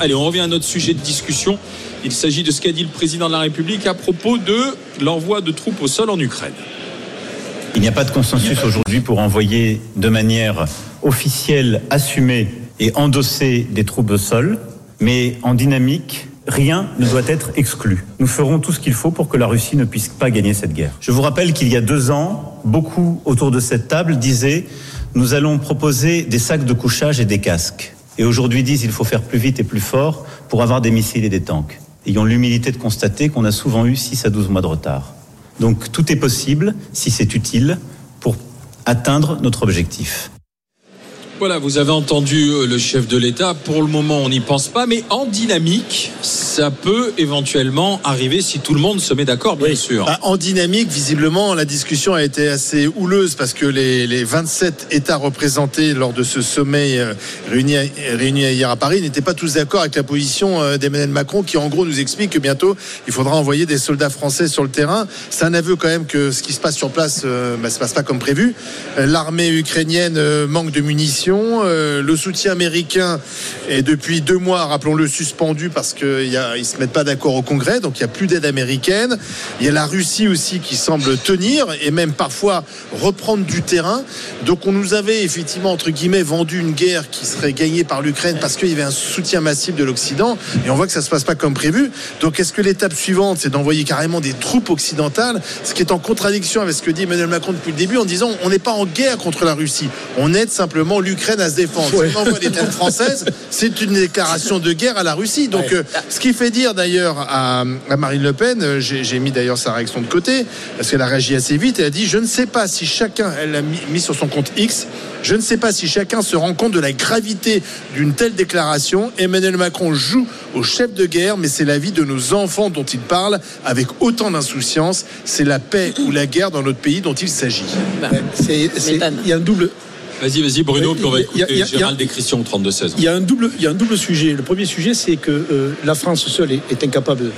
Allez, on revient à notre sujet de discussion. Il s'agit de ce qu'a dit le président de la République à propos de l'envoi de troupes au sol en Ukraine. Il n'y a pas de consensus aujourd'hui pour envoyer de manière officielle, assumée et endossée des troupes au sol, mais en dynamique, rien ne doit être exclu. Nous ferons tout ce qu'il faut pour que la Russie ne puisse pas gagner cette guerre. Je vous rappelle qu'il y a deux ans, beaucoup autour de cette table disaient nous allons proposer des sacs de couchage et des casques. Et aujourd'hui disent il faut faire plus vite et plus fort pour avoir des missiles et des tanks. Ayons l'humilité de constater qu'on a souvent eu 6 à 12 mois de retard. Donc tout est possible si c'est utile pour atteindre notre objectif. Voilà, vous avez entendu euh, le chef de l'État. Pour le moment, on n'y pense pas, mais en dynamique, ça peut éventuellement arriver si tout le monde se met d'accord, bien sûr. Ah, en dynamique, visiblement, la discussion a été assez houleuse parce que les, les 27 États représentés lors de ce sommet euh, réuni, réuni hier à Paris n'étaient pas tous d'accord avec la position euh, d'Emmanuel Macron qui, en gros, nous explique que bientôt, il faudra envoyer des soldats français sur le terrain. C'est un aveu quand même que ce qui se passe sur place ne bah, se passe pas comme prévu. L'armée ukrainienne manque de munitions. Euh, le soutien américain est depuis deux mois, rappelons-le, suspendu parce qu'ils ne se mettent pas d'accord au Congrès, donc il n'y a plus d'aide américaine. Il y a la Russie aussi qui semble tenir et même parfois reprendre du terrain. Donc on nous avait effectivement, entre guillemets, vendu une guerre qui serait gagnée par l'Ukraine parce qu'il y avait un soutien massif de l'Occident et on voit que ça ne se passe pas comme prévu. Donc est-ce que l'étape suivante, c'est d'envoyer carrément des troupes occidentales, ce qui est en contradiction avec ce que dit Emmanuel Macron depuis le début en disant on n'est pas en guerre contre la Russie, on aide simplement l'Ukraine à se défendre. Si on envoie des troupes françaises, c'est une déclaration de guerre à la Russie. Donc, euh, ce qui fait dire d'ailleurs à, Marine Le Pen, euh, j'ai mis d'ailleurs sa réaction de côté, parce qu'elle a réagi assez vite, elle a dit Je ne sais pas si chacun, elle l'a mis, sur son compte X, je ne sais pas si chacun se rend compte de la gravité d'une telle déclaration. Emmanuel Macron joue au chef de guerre, mais c'est la vie de nos enfants dont il parle avec autant d'insouciance. C'est la paix ou la guerre dans notre pays dont il s'agit. Bah, il y a un double Vas-y, vas-y, Bruno, puis on va écouter Gérald Descritions au 32-16. Il y, a un double, il y a un double sujet. Le premier sujet, c'est que euh, la France seule est, incapable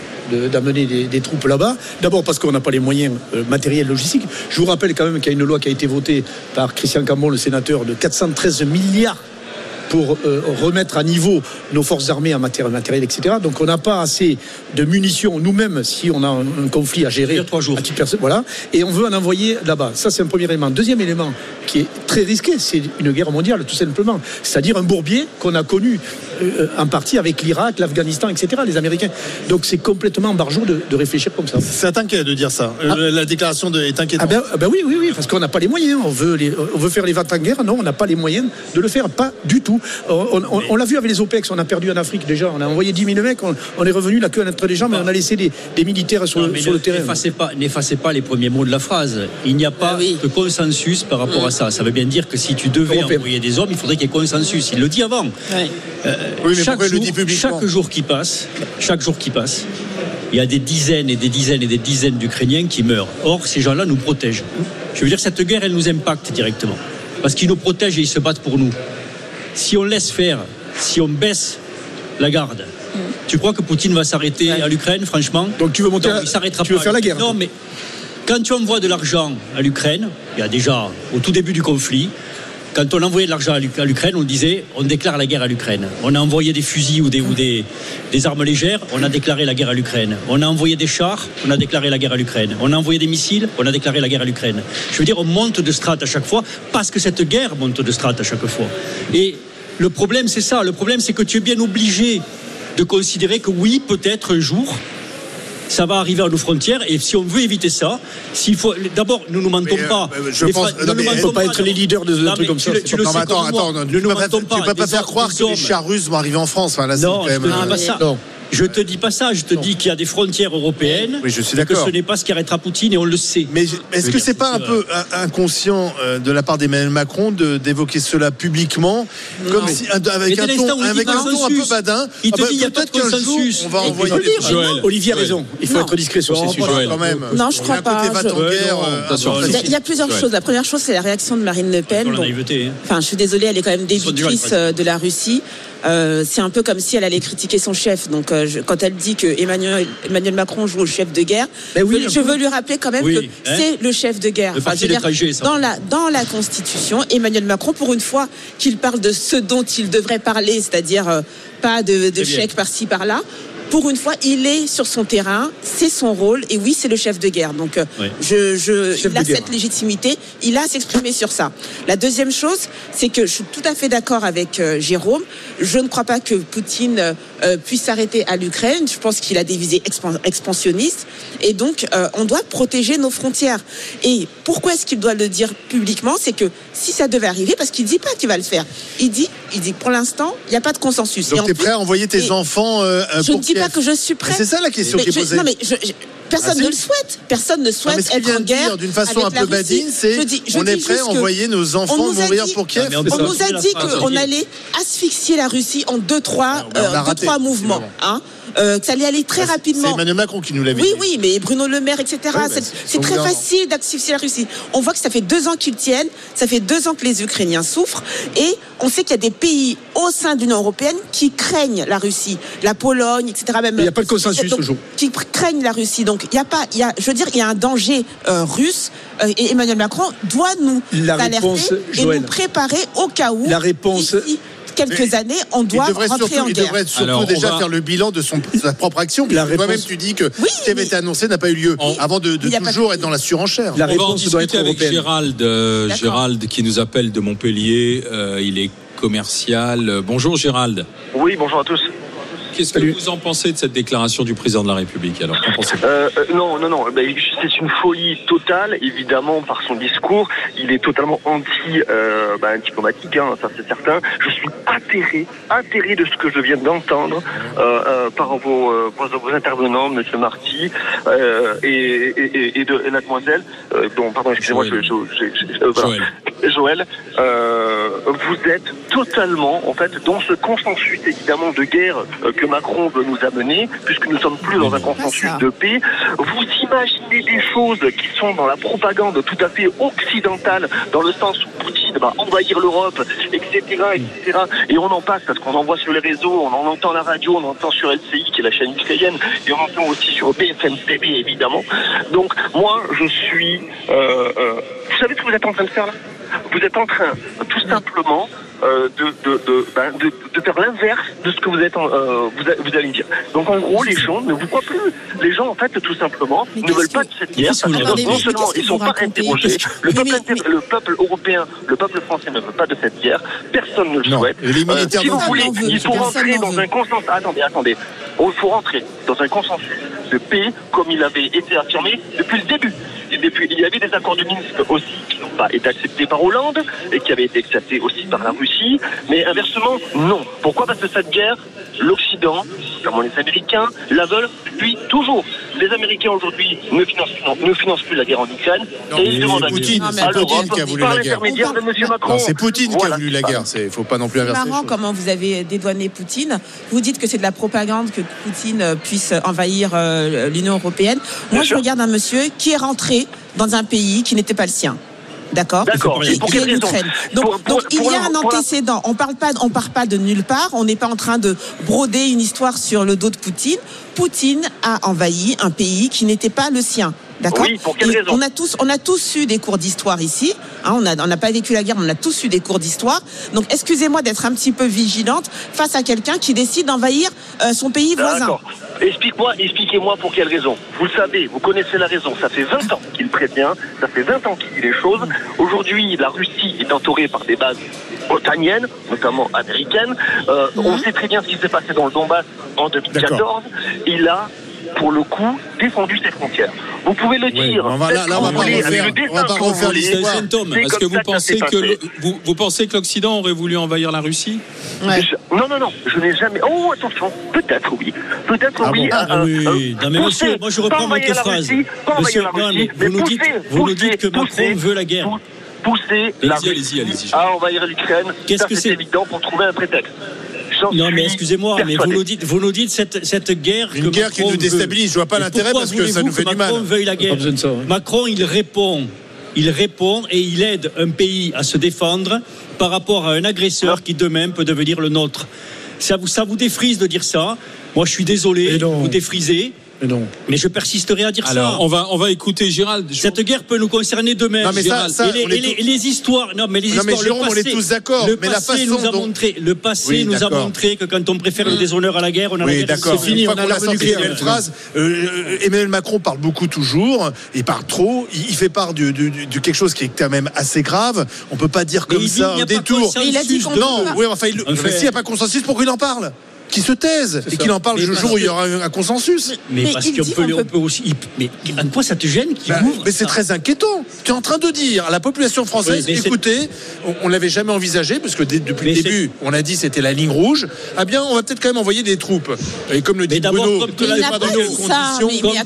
d'amener des, troupes là-bas. D'abord parce qu'on n'a pas les moyens euh, matériels, logistiques. Je vous rappelle quand même qu'il y a une loi qui a été votée par Christian Cambon, le sénateur, de 413 milliards pour euh, remettre à niveau nos forces armées en matière matérielle, etc. Donc on n'a pas assez de munitions nous-mêmes si on a un, conflit à gérer. Il trois jours. voilà. Et on veut en envoyer là-bas. Ça, c'est un premier élément. Deuxième élément qui est très risqué, c'est une guerre mondiale, tout simplement. C'est-à-dire un bourbier qu'on a connu euh, en partie avec l'Irak, l'Afghanistan, etc., les Américains. Donc c'est complètement barjot de, réfléchir comme ça. C'est inquiet de dire ça. Euh, ah. La déclaration de, est inquiétante. Ah ben, ah ben, oui, oui, oui, parce qu'on n'a pas les moyens. On veut, on veut faire les ventes en guerre. Non, on n'a pas les moyens de le faire. Pas du tout. On, l'a vu avec les OPEX, on a perdu en Afrique déjà. On a envoyé 10 000 mecs, on, est revenu la queue entre les jambes, mais on a laissé des, militaires sur, le terrain. N'effacez pas, les premiers mots de la phrase. Il n'y a pas ah de consensus par rapport à ça. Ça veut bien dire que si tu devais envoyer des hommes, il faudrait qu'il y ait consensus. Il le dit avant. Euh, oui, mais chaque, jour, le dit chaque jour qui passe, chaque jour qui passe, il y a des dizaines et des dizaines et des dizaines d'Ukrainiens qui meurent. Or, ces gens-là nous protègent. Je veux dire, cette guerre, elle nous impacte directement. Parce qu'ils nous protègent et ils se battent pour nous si on laisse faire, si on baisse la garde, tu crois que Poutine va s'arrêter à l'Ukraine, franchement? Donc tu veux monter il s'arrêtera tu veux faire la guerre Non, mais quand tu envoies de l'argent à l'Ukraine, il y a déjà au tout début du conflit, quand on envoyait de l'argent à l'Ukraine, on disait on déclare la guerre à l'Ukraine. On a envoyé des fusils ou, des, armes légères, on a déclaré la guerre à l'Ukraine. On a envoyé des chars, on a déclaré la guerre à l'Ukraine. On a envoyé des missiles, on a déclaré la guerre à l'Ukraine. Je veux dire, on monte de strate à chaque fois parce que cette guerre monte de strate à chaque fois. Et le problème, c'est ça. Le problème, c'est que tu es bien obligé de considérer que oui, peut-être un jour, ça va arriver à nos frontières. Et si on veut éviter ça, s'il faut, d'abord, nous ne nous mentons euh, pas. je pense, ne nous mentons pas être les leaders de trucs comme ça. Tu, le sais attends, attends, ne tu ne peux pas faire croire que les chars russes vont arriver en France. Enfin, là, non, quand même, pas ça. Je te dis pas ça, je te dis qu'il y a des frontières européennes. Oui, je suis Que ce n'est pas ce qui arrêtera Poutine et on le sait. Mais est-ce que c'est pas un peu inconscient euh, de la part d'Emmanuel Macron d'évoquer cela publiquement, comme si, avec, un ton, avec un ton, un peu badin Il te ah bah, dit il y a pas de consensus. On va envoyer Olivier a raison. Il faut être discret sur ces sujets. Quand même. Non, je crois pas. Euh, il y a plusieurs choses. La première chose, c'est la réaction de Marine Le Pen. Hein. Enfin, je suis désolée, elle est quand même débitrice euh, de la Russie. Euh, c'est un peu comme si elle allait critiquer son chef. Donc, euh, quand elle dit que Emmanuel, Emmanuel, Macron joue au chef de guerre, ben je, veux lui rappeler quand même que hein. c'est le chef de guerre. dans, la, dans la Constitution, Emmanuel Macron, pour une fois qu'il parle de ce dont il devrait parler, c'est-à-dire euh, pas de, de chèques par-ci par-là pour une fois, il est sur son terrain, c'est son rôle, et oui, c'est le chef de guerre. Donc, euh, je, je il a cette légitimité, il a à s'exprimer sur ça. La deuxième chose, c'est que je suis tout à fait d'accord avec euh, Jérôme. Je ne crois pas que Poutine euh, puisse s'arrêter à l'Ukraine. Je pense qu'il a des visées expansionnistes, et donc on doit protéger nos frontières. Et pourquoi est-ce qu'il doit le dire publiquement? C'est que si ça devait arriver, parce qu'il dit pas qu'il va le faire, il dit, il dit pour l'instant, il n'y a pas de consensus. Donc, tu es prêt à envoyer tes enfants pour pas que je suis prêt. C'est ça la question qui est posée. Non, mais personne ah, ne le souhaite. Personne ne souhaite être en guerre. D'une façon un peu badine, c'est on est prêt à envoyer nos enfants mourir pour Kiev. On nous a dit qu'on allait asphyxier la Russie en deux, trois, euh, deux, trois mouvements. Hein euh, que ça allait aller très rapidement. C'est Emmanuel Macron qui nous l'avait dit. Oui, oui, mais Bruno Le Maire, etc. c'est très facile d'activer la Russie. On voit que ça fait deux ans qu'ils tiennent, ça fait deux ans que les Ukrainiens souffrent, et on sait qu'il y a des pays au sein de l'Union européenne qui craignent la Russie, la Pologne, etc. Même, il n'y a pas de consensus toujours. Qui craignent la Russie. Donc il y a pas, il y a, je veux dire, il y a un danger euh, russe, euh, et Emmanuel Macron doit nous alerter et nous préparer au cas où. La réponse quelques années, on doit rentrer en guerre. Il devrait surtout déjà faire le bilan de, son, sa propre action. Toi-même, tu dis que ce qui avait été annoncé n'a pas eu lieu avant de, toujours être dans la surenchère. La on va en discuter avec Gérald, euh, Gérald qui nous appelle de Montpellier. Euh, il est commercial. Bonjour Gérald. Oui, bonjour à tous. Qu'est-ce que vous en pensez de cette déclaration du président de la République alors euh, euh, Non, non, non. Ben, c'est une folie totale, évidemment, par son discours. Il est totalement anti, euh, ben, hein, ça c'est certain. Je suis atterré, atterré de ce que je viens d'entendre euh, par vos, vos, intervenants, Monsieur Marty et, et, de la demoiselle. dont, pardon, excusez-moi, je, je, Joël. vous êtes totalement, en fait, dans ce consensus évidemment de guerre que Macron veut nous amener, puisque nous sommes plus dans un consensus de paix. Vous imaginez des choses qui sont dans la propagande tout à fait occidentale, dans le sens où Poutine va envahir l'Europe, etc., etc. Et on en passe parce qu'on en voit sur les réseaux, on en entend à la radio, on entend sur LCI, qui est la chaîne ukrainienne, et on entend aussi sur BFM TV, évidemment. Donc, moi, je suis... Euh, euh, vous savez ce que vous êtes en train de faire là? Vous êtes en train, tout simplement, euh, de, de, ben, de, de, faire l'inverse de ce que vous êtes euh, vous, vous, allez dire. Donc en gros, les gens ne vous croient plus. Les gens, en fait, tout simplement, ne veulent pas de cette guerre. Parce que non seulement ils ne sont pas interrogés, le peuple, le peuple européen, le peuple français ne veut pas de cette guerre. Personne ne le souhaite. Les euh, si vous voulez, il faut rentrer dans un consensus. Attendez, attendez. Il faut rentrer dans un consensus de paix comme il avait été affirmé depuis le début. Et depuis, il y avait des accords de Minsk aussi qui n'ont pas été acceptés par Hollande et qui avaient été acceptés aussi par la Russie. Mais inversement, non. Pourquoi? Parce que cette guerre, l'Occident, comme les Américains, la veulent depuis toujours. Les Américains aujourd'hui ne financent, ne financent plus la guerre en Ukraine et ils demandent Poutine, à Poutine qui a voulu la guerre. C'est Poutine qui a voulu la guerre. Il ne faut pas non plus inverser. C'est marrant comment vous avez dédouané Poutine. Vous dites que c'est de la propagande que Poutine puisse envahir euh, l'Union européenne. Moi, je regarde un monsieur qui est rentré dans un pays qui n'était pas le sien. D'accord. D'accord. Qui, est l'Ukraine. Donc, donc il y a un antécédent. On parle pas, on part pas de nulle part. On n'est pas en train de broder une histoire sur le dos de Poutine. Poutine a envahi un pays qui n'était pas le sien. D'accord oui, pour quelle raison on a tous, on a tous eu des cours d'histoire ici. Hein, on n'a on n'a pas vécu la guerre, mais on a tous eu des cours d'histoire. Donc, excusez-moi d'être un petit peu vigilante face à quelqu'un qui décide d'envahir euh, son pays voisin. Explique-moi, expliquez-moi pour quelle raison. Vous le savez, vous connaissez la raison. Ça fait 20 ans qu'il prévient, ça fait 20 ans qu'il dit les choses. Aujourd'hui, la Russie est entourée par des bases otaniennes, notamment américaines. Euh, on sait très bien ce qui s'est passé dans le Donbass en 2014. Il a pour le coup, défendu ses frontières. Vous pouvez le dire. on va, là, on va pas refaire, on va pas refaire. Est-ce que vous pensez que, vous, vous, pensez que l'Occident aurait voulu envahir la Russie? Ouais. Non, non, non. Je n'ai jamais. Oh, attention. Peut-être oui. Peut-être ah oui. Bon ah, euh, oui. Euh, non, mais monsieur, moi je reprends votre phrase. monsieur, non, mais vous, nous dites, vous nous dites que Macron veut la guerre. Pousser la Russie à envahir l'Ukraine. Qu'est-ce que c'est évident pour trouver un prétexte. Non, mais excusez-moi, mais vous nous dites, vous nous dites cette, cette guerre. Une guerre qui nous déstabilise. Je vois pas l'intérêt parce que ça nous fait du mal. Macron veuille la guerre. Macron, il répond. Il répond et il aide un pays à se défendre par rapport à un agresseur qui demain peut devenir le nôtre. Ça vous, ça vous défrise de dire ça? Moi, je suis désolé, vous défrisez. Mais non. Mais je persisterai à dire Alors, ça. On va, on va écouter Gérald. Cette guerre peut nous concerner demain. Non, mais ça, ça, et, les, et les, histoires. Non, mais les histoires. Mais Jérôme, le passé, on est tous d'accord. Le mais passé la façon nous a dont... montré. Le passé oui, nous a montré que quand on préfère le déshonneur à la guerre, on a oui, la guerre. C'est fini. On a. Une phrase. Euh, Emmanuel Macron parle beaucoup toujours. Il parle trop. Il fait part de, quelque chose qui est quand même assez grave. On peut pas dire comme ça un détour. Il a dit non. Oui, enfin, s'il n'y a pas consensus, pourquoi il en parle qui se taisent et qui en parlent le jour où il y aura un consensus. Mais, parce qu'on peut, on peut aussi. Mais en quoi ça te gêne qui bah, Mais c'est très inquiétant. Tu es en train de dire à la population française écoutez, on, ne l'avait jamais envisagé parce que depuis le début, on a dit c'était la ligne rouge. Ah bien, on va peut-être quand même envoyer des troupes. Et comme le dit Bruno, comme te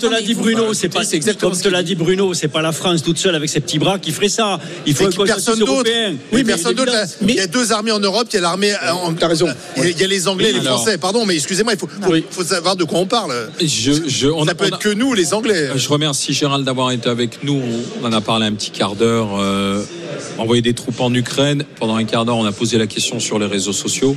l'a dit Bruno, c'est pas exactement comme te l'a dit Bruno, c'est pas la France toute seule avec ses petits bras qui ferait ça. Il faut que personne d'autre. Oui, personne d'autre. Il y a deux armées en Europe. Il y a l'armée. T'as raison. Il y a les Anglais, les Français pardon, mais excusez-moi, il faut, faut, savoir de quoi on parle. Je, on Ça peut être que nous, les Anglais. Je remercie Gérald d'avoir été avec nous. On en a parlé un petit quart d'heure. Euh, envoyer des troupes en Ukraine. Pendant un quart d'heure, on a posé la question sur les réseaux sociaux.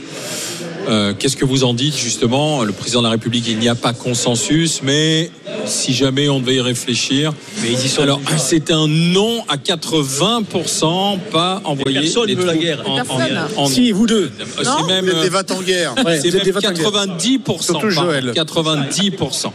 Euh, qu'est-ce que vous en dites justement? Le président de la République, il n'y a pas consensus, mais si jamais on devait y réfléchir, mais ils y sont alors c'est un non à 80%, pas envoyer personne les veut la guerre. En, en, en, si vous deux, c'est même, vous êtes des en guerre. c'est même 90%. Surtout Joël. 90%.